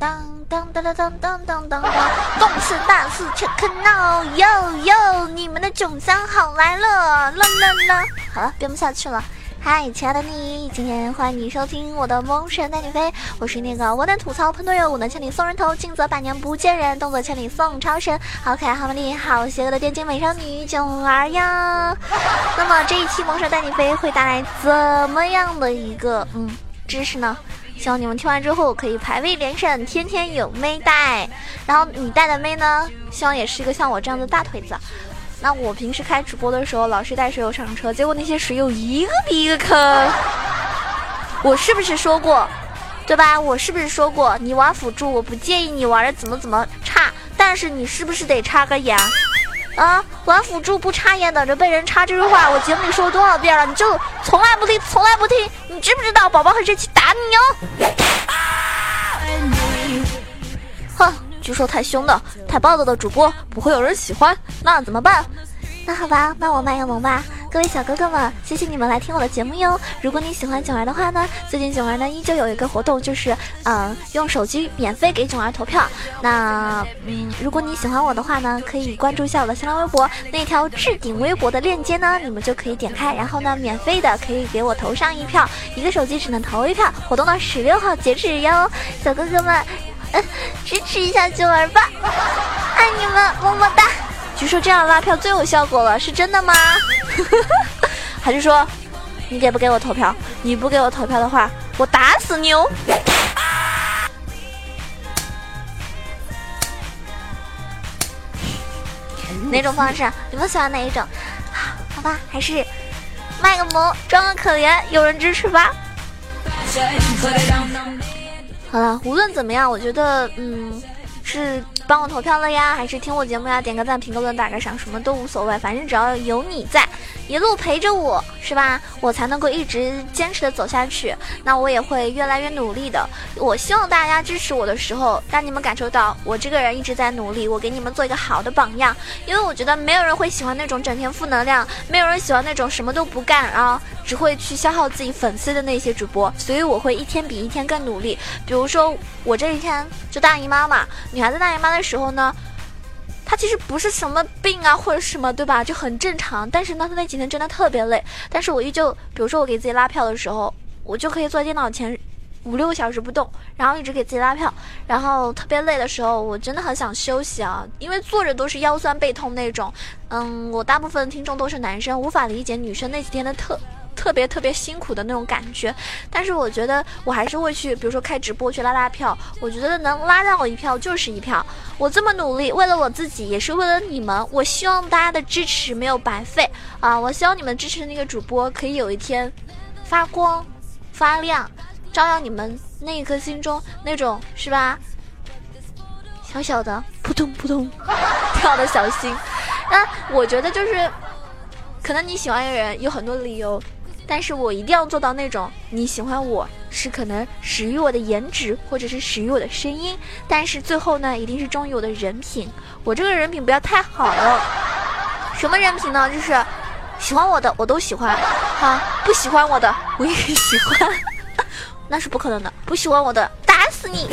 当当当当当当当当，动次大次切克闹，哟哟，你们的囧三好来了，啦啦啦！好了，编不下去了。嗨，亲爱的你，今天欢迎你收听我的萌神带你飞，我是那个我能吐槽喷队友，我能千里送人头，近则百年不见人，动作千里送超神，好可爱好美丽好邪恶的电竞美少女囧儿呀。那么这一期萌神带你飞会带来怎么样的一个嗯知识呢？希望你们听完之后可以排位连胜，天天有妹带。然后你带的妹呢，希望也是一个像我这样的大腿子。那我平时开直播的时候，老是带水友上车，结果那些水友一个比一个坑。我是不是说过，对吧？我是不是说过，你玩辅助，我不介意你玩的怎么怎么差，但是你是不是得插个眼？啊，玩辅助不插眼，等着被人插这句话，我节目里说了多少遍了？你就从来不听，从来不听，你知不知道宝宝很生气，打你哟！哼。据说太凶的、太暴躁的主播不会有人喜欢，那怎么办？那好吧，那我卖个萌吧。各位小哥哥们，谢谢你们来听我的节目哟。如果你喜欢囧儿的话呢，最近囧儿呢依旧有一个活动，就是嗯，用手机免费给囧儿投票。那嗯，如果你喜欢我的话呢，可以关注一下我的新浪微博，那条置顶微博的链接呢，你们就可以点开，然后呢，免费的可以给我投上一票。一个手机只能投一票，活动到十六号截止哟，小哥哥们。支持一下九儿吧，爱你们，么么哒！据说这样拉票最有效果了，是真的吗？还是说你给不给我投票？你不给我投票的话，我打死你哦！哪种方式？你们喜欢哪一种？好吧，还是卖个萌，装个可怜，有人支持吧。好了，无论怎么样，我觉得，嗯，是帮我投票了呀，还是听我节目呀，点个赞、评个论、打个赏，什么都无所谓，反正只要有你在。一路陪着我是吧？我才能够一直坚持的走下去。那我也会越来越努力的。我希望大家支持我的时候，让你们感受到我这个人一直在努力。我给你们做一个好的榜样，因为我觉得没有人会喜欢那种整天负能量，没有人喜欢那种什么都不干啊，只会去消耗自己粉丝的那些主播。所以我会一天比一天更努力。比如说我这一天就大姨妈嘛，女孩子大姨妈的时候呢。她其实不是什么病啊，或者什么，对吧？就很正常。但是呢，她那几天真的特别累。但是我依旧，比如说我给自己拉票的时候，我就可以坐在电脑前五六个小时不动，然后一直给自己拉票。然后特别累的时候，我真的很想休息啊，因为坐着都是腰酸背痛那种。嗯，我大部分听众都是男生，无法理解女生那几天的特。特别特别辛苦的那种感觉，但是我觉得我还是会去，比如说开直播去拉拉票。我觉得能拉到我一票就是一票。我这么努力，为了我自己，也是为了你们。我希望大家的支持没有白费啊！我希望你们支持的那个主播可以有一天发光发亮，照耀你们那一颗心中那种是吧？小小的扑通扑通 跳的小心。那我觉得就是，可能你喜欢一个人有很多理由。但是我一定要做到那种你喜欢我是可能始于我的颜值，或者是始于我的声音，但是最后呢，一定是忠于我的人品。我这个人品不要太好了。什么人品呢？就是喜欢我的我都喜欢，哈，不喜欢我的我也喜欢，那是不可能的。不喜欢我的打死你！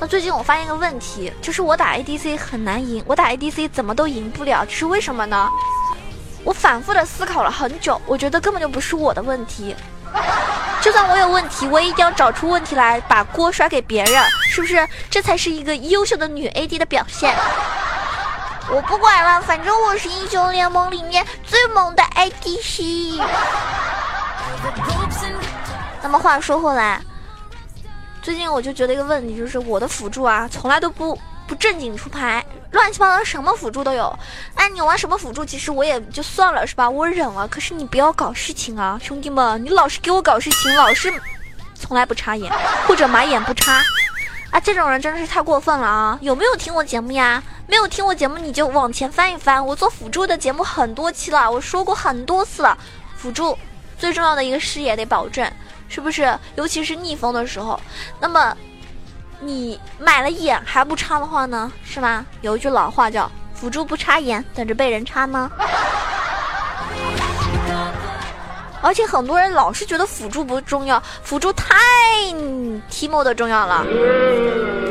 那最近我发现一个问题，就是我打 ADC 很难赢，我打 ADC 怎么都赢不了，这是为什么呢？我反复的思考了很久，我觉得根本就不是我的问题。就算我有问题，我也一定要找出问题来，把锅甩给别人，是不是？这才是一个优秀的女 AD 的表现。我不管了，反正我是英雄联盟里面最猛的 ADC。那么话说回来，最近我就觉得一个问题，就是我的辅助啊，从来都不。不正经出牌，乱七八糟什么辅助都有。哎，你玩什么辅助，其实我也就算了，是吧？我忍了。可是你不要搞事情啊，兄弟们！你老是给我搞事情，老是从来不插眼，或者买眼不插。啊，这种人真的是太过分了啊！有没有听我节目呀？没有听我节目，你就往前翻一翻。我做辅助的节目很多期了，我说过很多次了。辅助最重要的一个视野得保证，是不是？尤其是逆风的时候，那么。你买了眼还不插的话呢，是吗？有一句老话叫“辅助不插眼，等着被人插吗？” 而且很多人老是觉得辅助不重要，辅助太 Timo 的重要了。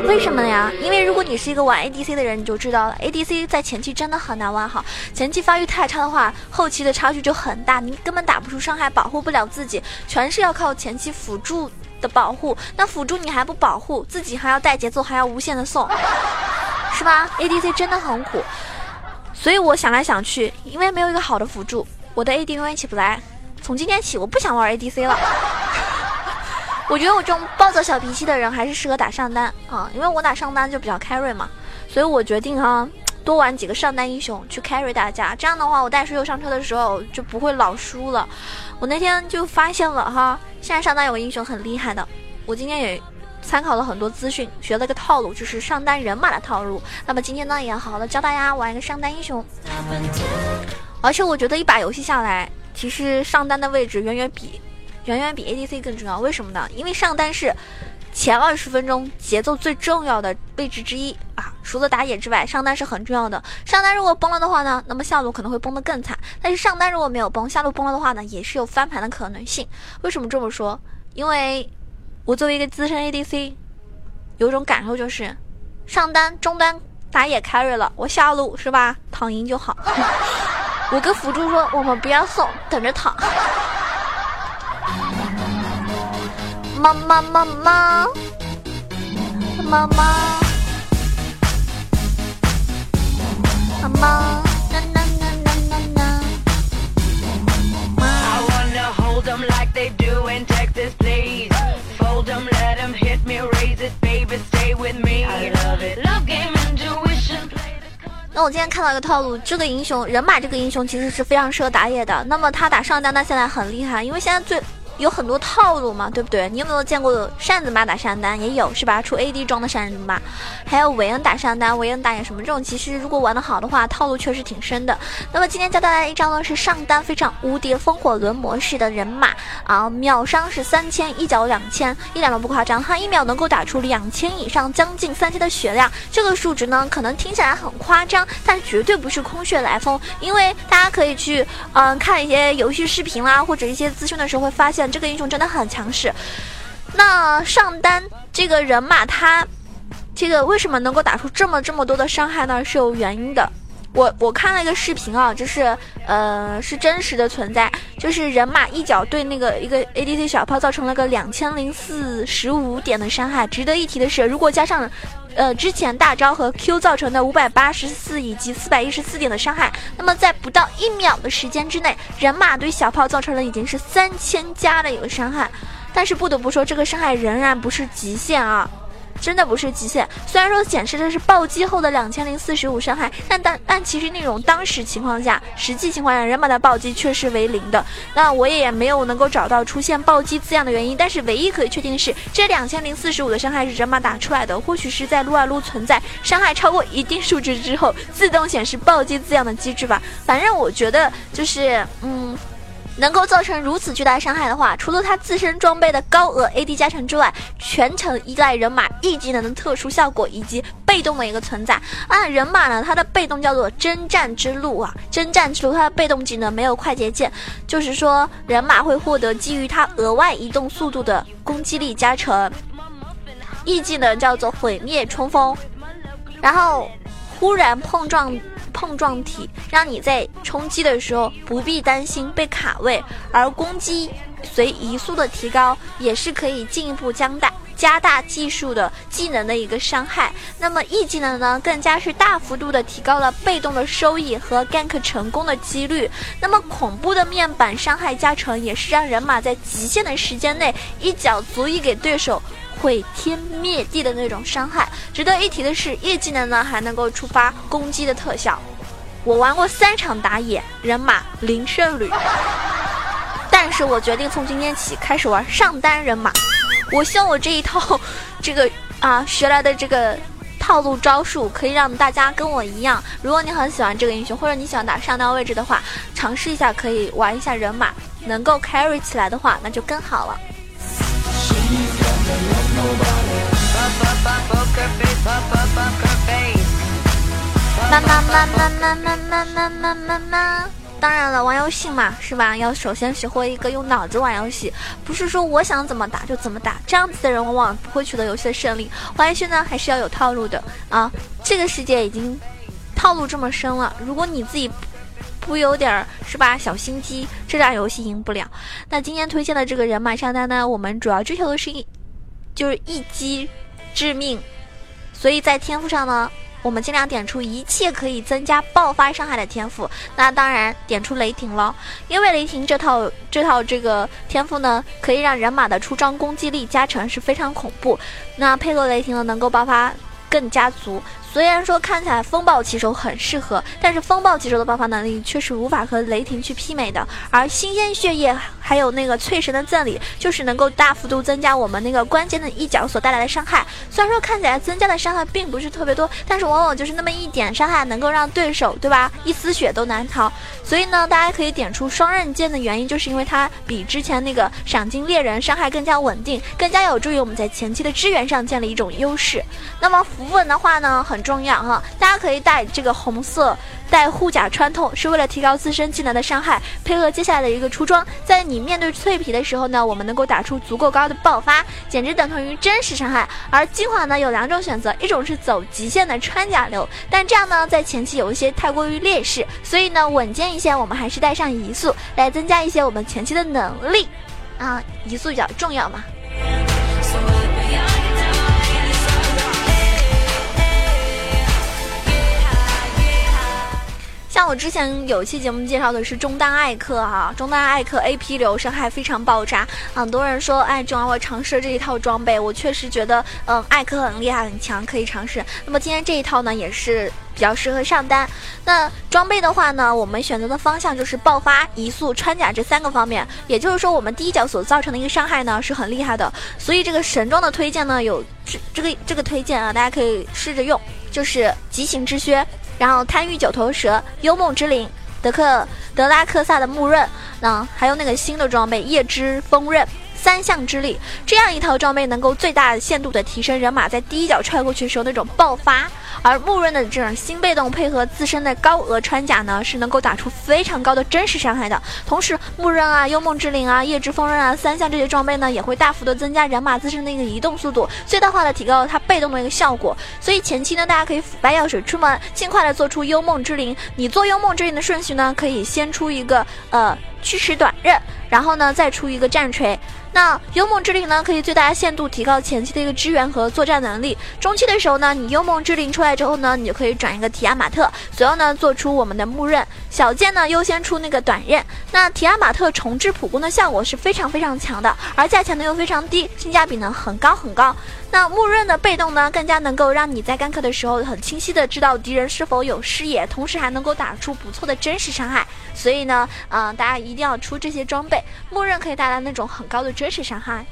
为什么呀？因为如果你是一个玩 ADC 的人，你就知道了，ADC 在前期真的很难玩好，前期发育太差的话，后期的差距就很大，你根本打不出伤害，保护不了自己，全是要靠前期辅助的保护。那辅助你还不保护自己，还要带节奏，还要无限的送，是吧？ADC 真的很苦。所以我想来想去，因为没有一个好的辅助，我的 AD 永远起不来。从今天起，我不想玩 ADC 了。我觉得我这种暴躁小脾气的人还是适合打上单啊，因为我打上单就比较 carry 嘛。所以我决定哈，多玩几个上单英雄去 carry 大家。这样的话，我带水友上车的时候就不会老输了。我那天就发现了哈，现在上单有个英雄很厉害的，我今天也。参考了很多资讯，学了个套路，就是上单人马的套路。那么今天呢，也好好的教大家玩一个上单英雄。而且我觉得一把游戏下来，其实上单的位置远远比远远比 ADC 更重要。为什么呢？因为上单是前二十分钟节奏最重要的位置之一啊。除了打野之外，上单是很重要的。上单如果崩了的话呢，那么下路可能会崩得更惨。但是上单如果没有崩，下路崩了的话呢，也是有翻盘的可能性。为什么这么说？因为。我作为一个资深 ADC，有种感受就是，上单、中单打野 carry 了，我下路是吧，躺赢就好。我跟辅助说，我们不要送，等着躺。妈妈妈妈妈妈那我今天看到一个套路，这个英雄人马这个英雄其实是非常适合打野的。那么他打上单，他现在很厉害，因为现在最。有很多套路嘛，对不对？你有没有见过扇子妈打上单？也有是吧？出 AD 装的扇子妈，还有韦恩打上单，韦恩打野什么这种，其实如果玩的好的话，套路确实挺深的。那么今天教大家一招呢，是上单非常无敌风火轮模式的人马啊，秒伤是三千，一脚两千，一点都不夸张，他一秒能够打出两千以上，将近三千的血量。这个数值呢，可能听起来很夸张，但绝对不是空穴来风，因为大家可以去嗯看一些游戏视频啦，或者一些资讯的时候会发现。这个英雄真的很强势。那上单这个人马，他这个为什么能够打出这么这么多的伤害呢？是有原因的。我我看了一个视频啊，就是呃是真实的存在，就是人马一脚对那个一个 ADC 小炮造成了个两千零四十五点的伤害。值得一提的是，如果加上呃，之前大招和 Q 造成的五百八十四以及四百一十四点的伤害，那么在不到一秒的时间之内，人马对小炮造成了已经是三千加的一个伤害。但是不得不说，这个伤害仍然不是极限啊。真的不是极限，虽然说显示的是暴击后的两千零四十五伤害，但但但其实那种当时情况下，实际情况下人马的暴击却是为零的。那我也没有能够找到出现暴击字样的原因，但是唯一可以确定的是，这两千零四十五的伤害是人马打出来的，或许是在撸啊撸存在伤害超过一定数值之后自动显示暴击字样的机制吧。反正我觉得就是嗯。能够造成如此巨大伤害的话，除了他自身装备的高额 AD 加成之外，全程依赖人马 E 技能的特殊效果以及被动的一个存在。啊，人马呢，它的被动叫做征战之路啊，征战之路它的被动技能没有快捷键，就是说人马会获得基于它额外移动速度的攻击力加成。E 技能叫做毁灭冲锋，然后忽然碰撞。碰撞体让你在冲击的时候不必担心被卡位，而攻击随移速的提高也是可以进一步加大加大技术的技能的一个伤害。那么 E 技能呢，更加是大幅度的提高了被动的收益和 gank 成功的几率。那么恐怖的面板伤害加成也是让人马在极限的时间内一脚足以给对手。毁天灭地的那种伤害。值得一提的是，业技能呢还能够触发攻击的特效。我玩过三场打野，人马零胜率。但是我决定从今天起开始玩上单人马。我希望我这一套这个啊学来的这个套路招数，可以让大家跟我一样。如果你很喜欢这个英雄，或者你喜欢打上单位置的话，尝试一下可以玩一下人马，能够 carry 起来的话，那就更好了。当然了，玩游戏嘛，是吧？要首先学会一个用脑子玩游戏，不是说我想怎么打就怎么打。这样子的人往往不会取得游戏的胜利。玩游戏呢，还是要有套路的啊。这个世界已经套路这么深了，如果你自己不有点是吧小心机，这俩游戏赢不了。那今天推荐的这个人马上单呢，我们主要追求的是一就是一击致命，所以在天赋上呢。我们尽量点出一切可以增加爆发伤害的天赋，那当然点出雷霆了，因为雷霆这套这套这个天赋呢，可以让人马的出装攻击力加成是非常恐怖，那配合雷霆呢，能够爆发更加足。虽然说看起来风暴骑手很适合，但是风暴骑手的爆发能力却是无法和雷霆去媲美的。而新鲜血液还有那个淬神的赠礼，就是能够大幅度增加我们那个关键的一角所带来的伤害。虽然说看起来增加的伤害并不是特别多，但是往往就是那么一点伤害，能够让对手对吧一丝血都难逃。所以呢，大家可以点出双刃剑的原因，就是因为它比之前那个赏金猎人伤害更加稳定，更加有助于我们在前期的支援上建立一种优势。那么符文的话呢，很。很重要哈，大家可以带这个红色带护甲穿透，是为了提高自身技能的伤害。配合接下来的一个出装，在你面对脆皮的时候呢，我们能够打出足够高的爆发，简直等同于真实伤害。而精华呢有两种选择，一种是走极限的穿甲流，但这样呢在前期有一些太过于劣势，所以呢稳健一些，我们还是带上移速来增加一些我们前期的能力啊，移速比较重要嘛。我之前有一期节目介绍的是中单艾克哈，中单艾克 A P 流伤害非常爆炸，很多人说哎，正好我尝试了这一套装备，我确实觉得嗯艾克很厉害很强，可以尝试。那么今天这一套呢也是比较适合上单。那装备的话呢，我们选择的方向就是爆发、移速、穿甲这三个方面，也就是说我们第一脚所造成的一个伤害呢是很厉害的。所以这个神装的推荐呢有这这个这个推荐啊，大家可以试着用，就是疾行之靴。然后贪欲九头蛇、幽梦之灵、德克德拉克萨的木刃，那还有那个新的装备夜之锋刃。三项之力，这样一套装备能够最大限度的提升人马在第一脚踹过去时候那种爆发。而木刃的这种新被动配合自身的高额穿甲呢，是能够打出非常高的真实伤害的。同时，木刃啊、幽梦之灵啊、夜之锋刃啊三项这些装备呢，也会大幅的增加人马自身的一个移动速度，最大化的提高了它被动的一个效果。所以前期呢，大家可以腐败药水出门，尽快的做出幽梦之灵。你做幽梦之灵的顺序呢，可以先出一个呃驱驰短刃，然后呢再出一个战锤。那幽梦之灵呢，可以最大限度提高前期的一个支援和作战能力。中期的时候呢，你幽梦之灵出来之后呢，你就可以转一个提亚马特，随后呢做出我们的木刃。小剑呢优先出那个短刃。那提亚马特重置普攻的效果是非常非常强的，而价钱呢又非常低，性价比呢很高很高。那木刃的被动呢，更加能够让你在干克的时候很清晰的知道敌人是否有视野，同时还能够打出不错的真实伤害。所以呢，嗯，大家一定要出这些装备，默认可以带来那种很高的真实伤害。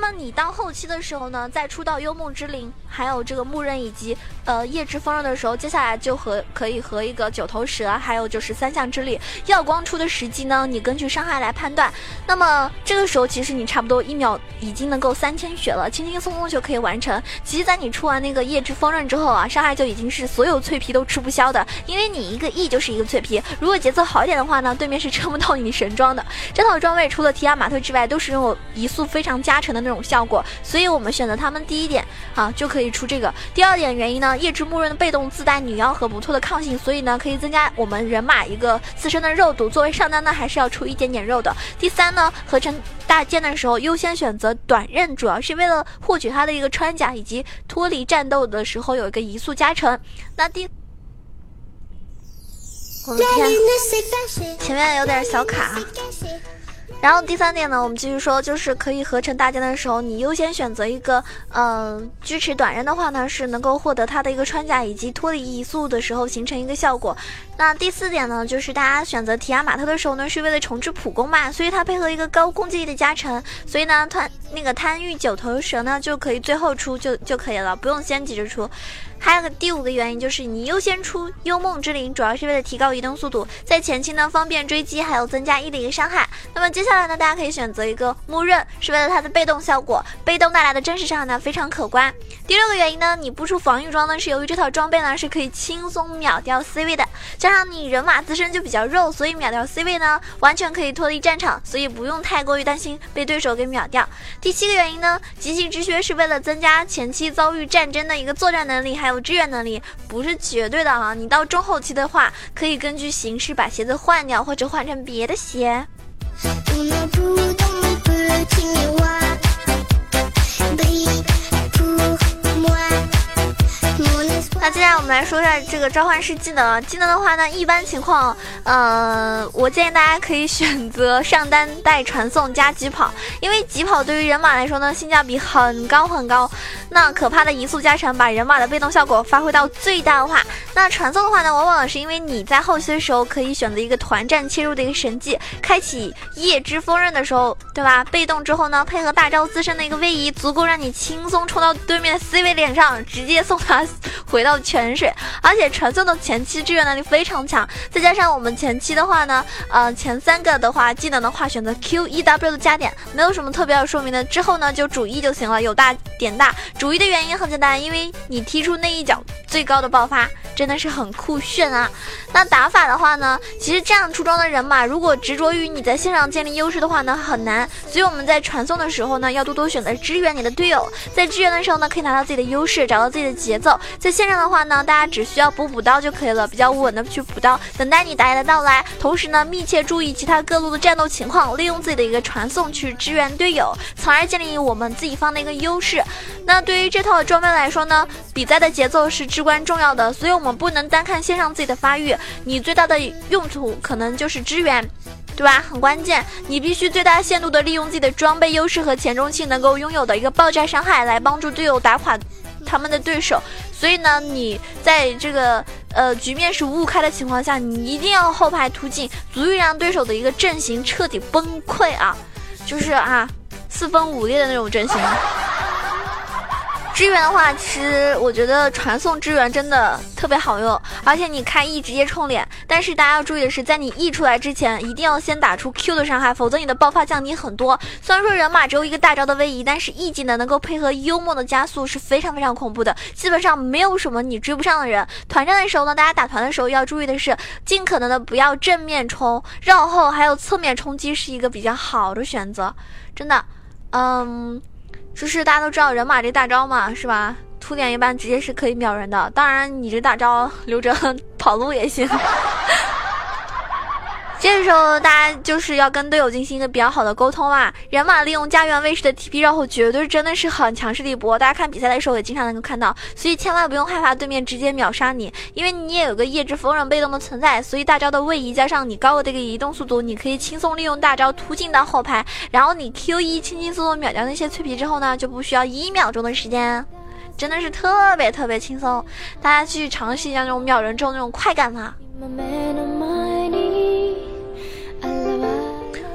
么你到后期的时候呢，再出到幽梦之灵，还有这个木刃以及呃夜之锋刃的时候，接下来就和可以和一个九头蛇，还有就是三项之力耀光出的时机呢，你根据伤害来判断。那么这个时候其实你差不多一秒已经能够三千血了，轻轻松松就可以完成。其实，在你出完那个夜之锋刃之后啊，伤害就已经是所有脆皮都吃不消的，因为你一个 E 就是一个脆皮。如果节奏好一点的话呢，对面是撑不到你神装的。这套装备除了提亚马特之外，都是拥有移速非常加成的那。这种效果，所以我们选择他们第一点啊，就可以出这个。第二点原因呢，夜之木刃的被动自带女妖和不错的抗性，所以呢可以增加我们人马一个自身的肉度。作为上单呢，还是要出一点点肉的。第三呢，合成大剑的时候优先选择短刃，主要是为了获取它的一个穿甲以及脱离战斗的时候有一个移速加成。那第，我的天，前面有点小卡。然后第三点呢，我们继续说，就是可以合成大剑的时候，你优先选择一个，嗯，锯齿短刃的话呢，是能够获得它的一个穿甲以及脱离移速的时候形成一个效果。那第四点呢，就是大家选择提亚马特的时候呢，是为了重置普攻嘛，所以它配合一个高攻击力的加成，所以呢，贪那个贪欲九头蛇呢就可以最后出就就可以了，不用先急着出。还有个第五个原因就是你优先出幽梦之灵，主要是为了提高移动速度，在前期呢方便追击，还有增加 E 的一个伤害。那么接下来呢，大家可以选择一个木刃，是为了它的被动效果，被动带来的真实伤害呢非常可观。第六个原因呢，你不出防御装呢，是由于这套装备呢是可以轻松秒掉 C 位的，加上你人马自身就比较肉，所以秒掉 C 位呢完全可以脱离战场，所以不用太过于担心被对手给秒掉。第七个原因呢，极性之靴是为了增加前期遭遇战争的一个作战能力，还有支援能力，不是绝对的啊。你到中后期的话，可以根据形势把鞋子换掉，或者换成别的鞋。那接下来我们来说一下这个召唤师技能。技能的话呢，一般情况，呃，我建议大家可以选择上单带传送加疾跑，因为疾跑对于人马来说呢，性价比很高很高。那可怕的移速加成，把人马的被动效果发挥到最大化。那传送的话呢，往往是因为你在后期的时候可以选择一个团战切入的一个神技，开启夜之锋刃的时候，对吧？被动之后呢，配合大招自身的一个位移，足够让你轻松冲到对面的 C 位脸上，直接送他 回到。泉水，而且传送的前期支援能力非常强，再加上我们前期的话呢，呃，前三个的话技能的话选择 Q E W 的加点，没有什么特别要说明的，之后呢就主 E 就行了，有大点大。主 E 的原因很简单，因为你踢出那一脚最高的爆发。真的是很酷炫啊！那打法的话呢，其实这样出装的人马，如果执着于你在线上建立优势的话呢，很难。所以我们在传送的时候呢，要多多选择支援你的队友。在支援的时候呢，可以拿到自己的优势，找到自己的节奏。在线上的话呢，大家只需要补补刀就可以了，比较稳的去补刀，等待你打野的到来。同时呢，密切注意其他各路的战斗情况，利用自己的一个传送去支援队友，从而建立我们自己方的一个优势。那对于这套装备来说呢，比赛的节奏是至关重要的，所以我们。不能单看线上自己的发育，你最大的用途可能就是支援，对吧？很关键，你必须最大限度的利用自己的装备优势和前中期能够拥有的一个爆炸伤害，来帮助队友打垮他们的对手。所以呢，你在这个呃局面是五五开的情况下，你一定要后排突进，足以让对手的一个阵型彻底崩溃啊！就是啊，四分五裂的那种阵型。支援的话，其实我觉得传送支援真的特别好用，而且你开 E 直接冲脸。但是大家要注意的是，在你 E 出来之前，一定要先打出 Q 的伤害，否则你的爆发降低很多。虽然说人马只有一个大招的位移，但是 E 技能能够配合幽默的加速是非常非常恐怖的，基本上没有什么你追不上的人。团战的时候呢，大家打团的时候要注意的是，尽可能的不要正面冲，绕后还有侧面冲击是一个比较好的选择，真的，嗯。就是大家都知道人马这大招嘛，是吧？突点一般直接是可以秒人的。当然，你这大招留着 跑路也行。这时候，大家就是要跟队友进行一个比较好的沟通啊。人马利用家园卫士的 TP 绕后，绝对真的是很强势的一波。大家看比赛的时候也经常能够看到，所以千万不用害怕对面直接秒杀你，因为你也有个夜之锋刃被动的存在。所以大招的位移加上你高额的一个移动速度，你可以轻松利用大招突进到后排，然后你 Q 一轻轻松松秒掉那些脆皮之后呢，就不需要一秒钟的时间，真的是特别特别轻松。大家去尝试一下那种秒人之后那种快感吧。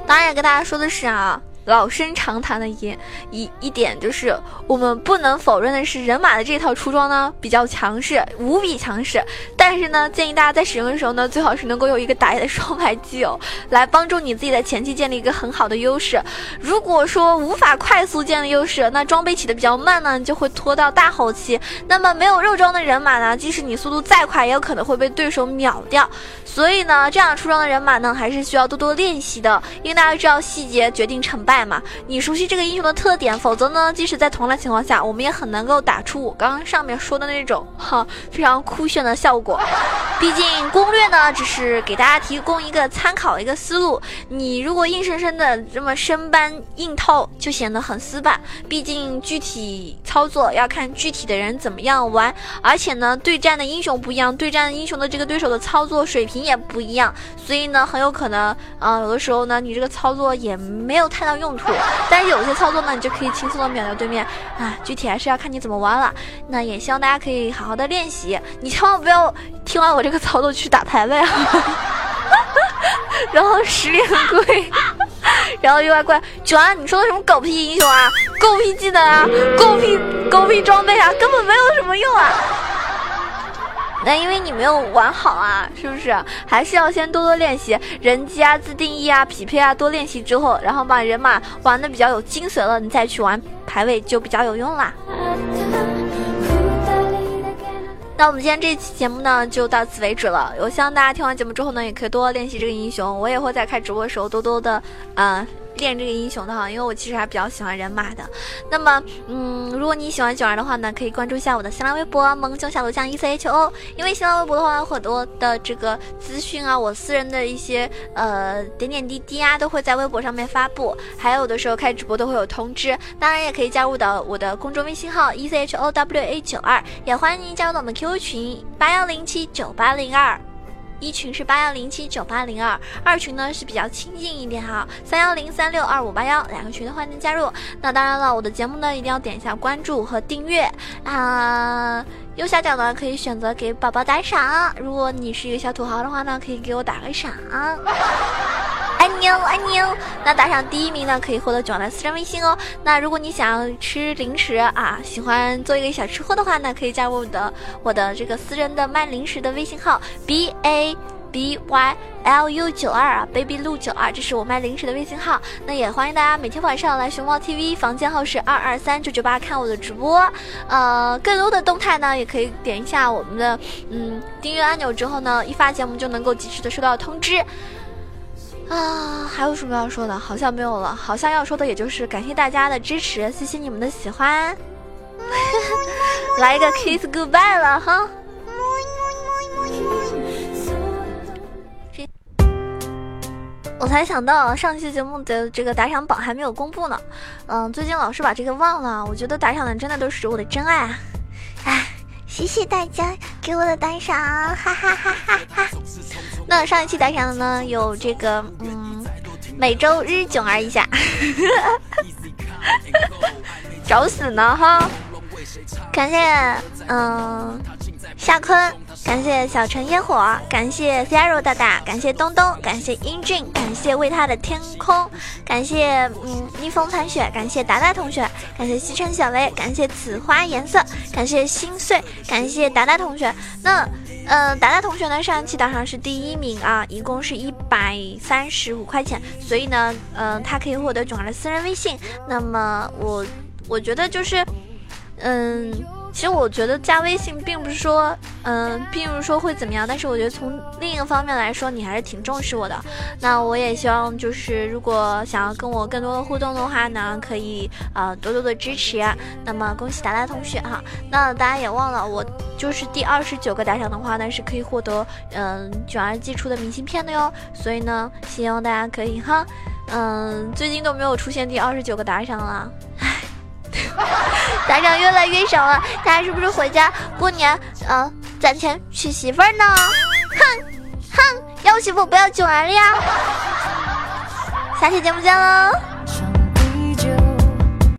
当然跟大家说的是啊。老生常谈的一一一点就是，我们不能否认的是，人马的这套出装呢比较强势，无比强势。但是呢，建议大家在使用的时候呢，最好是能够有一个打野的双排基友，来帮助你自己在前期建立一个很好的优势。如果说无法快速建立优势，那装备起的比较慢呢，就会拖到大后期。那么没有肉装的人马呢，即使你速度再快，也有可能会被对手秒掉。所以呢，这样出装的人马呢，还是需要多多练习的，因为大家知道细节决定成败。嘛，你熟悉这个英雄的特点，否则呢，即使在同类情况下，我们也很能够打出我刚刚上面说的那种哈非常酷炫的效果。毕竟攻略呢，只是给大家提供一个参考一个思路。你如果硬生生的这么生搬硬套，就显得很死板。毕竟具体操作要看具体的人怎么样玩，而且呢，对战的英雄不一样，对战英雄的这个对手的操作水平也不一样，所以呢，很有可能啊，有的时候呢，你这个操作也没有太大用。用处，但是有些操作呢，你就可以轻松的秒掉对面啊。具体还是要看你怎么玩了。那也希望大家可以好好的练习，你千万不要听完我这个操作去打排位啊。然后实力很贵，然后又外怪九安，你说的什么狗屁英雄啊，狗屁技能啊，狗屁狗屁装备啊，根本没有什么用啊。那因为你没有玩好啊，是不是？还是要先多多练习人机啊、自定义啊、匹配啊，多练习之后，然后把人马玩的比较有精髓了，你再去玩排位就比较有用啦。那我们今天这期节目呢，就到此为止了。我希望大家听完节目之后呢，也可以多多练习这个英雄。我也会在开直播的时候多多的，呃。练这个英雄的哈，因为我其实还比较喜欢人马的。那么，嗯，如果你喜欢九儿的话呢，可以关注一下我的新浪微博萌囧小鹿酱 E C H O。因为新浪微博的话，有很多的这个资讯啊，我私人的一些呃点点滴滴啊，都会在微博上面发布。还有的时候开直播都会有通知。当然，也可以加入到我的公众微信号 E C H O W A 九二，也欢迎您加入到我们 QQ 群八幺零七九八零二。一群是八幺零七九八零二，二群呢是比较亲近一点哈，三幺零三六二五八幺，两个群的欢迎加入。那当然了，我的节目呢一定要点一下关注和订阅啊。右下角呢可以选择给宝宝打赏，如果你是一个小土豪的话呢，可以给我打个赏。爱你哦，爱你哦。那打赏第一名呢，可以获得九万的私人微信哦。那如果你想要吃零食啊，喜欢做一个小吃货的话呢，可以加入我的我的这个私人的卖零食的微信号 b a b y l u 九二啊，baby 路九二，这是我卖零食的微信号。那也欢迎大家每天晚上来熊猫 TV，房间号是二二三九九八，看我的直播。呃，更多的动态呢，也可以点一下我们的嗯订阅按钮，之后呢，一发节目就能够及时的收到通知。啊，还有什么要说的？好像没有了。好像要说的也就是感谢大家的支持，谢谢你们的喜欢。来一个 kiss goodbye 了哈。我才想到上期节目的这个打赏榜还没有公布呢。嗯，最近老是把这个忘了。我觉得打赏的真的都是我的真爱啊！哎，谢谢大家给我的打赏，哈哈哈哈哈。那上一期打赏的呢，有这个嗯，每周日囧儿一下，找死呢哈！感谢嗯夏坤，感谢小城烟火，感谢 Zero 大大，感谢东东，感谢英俊，感谢为他的天空，感谢嗯逆风残雪，感谢达达同学，感谢西城小薇，感谢此花颜色，感谢心碎，感谢达达同学。那。嗯，达达同学呢，上一期打赏是第一名啊，一共是一百三十五块钱，所以呢，嗯，他可以获得囧儿的私人微信。那么我我觉得就是，嗯。其实我觉得加微信并不是说，嗯，并不是说会怎么样，但是我觉得从另一个方面来说，你还是挺重视我的。那我也希望就是，如果想要跟我更多的互动的话呢，可以啊多多的支持。那么恭喜达达同学哈，那大家也忘了，我就是第二十九个打赏的话呢，是可以获得嗯卷儿寄出的明信片的哟。所以呢，希望大家可以哈，嗯，最近都没有出现第二十九个打赏了。咱俩越来越少了，他是不是回家过年，嗯，攒钱娶媳妇儿呢？哼哼，要媳妇不要囧儿了呀！下期节目见喽！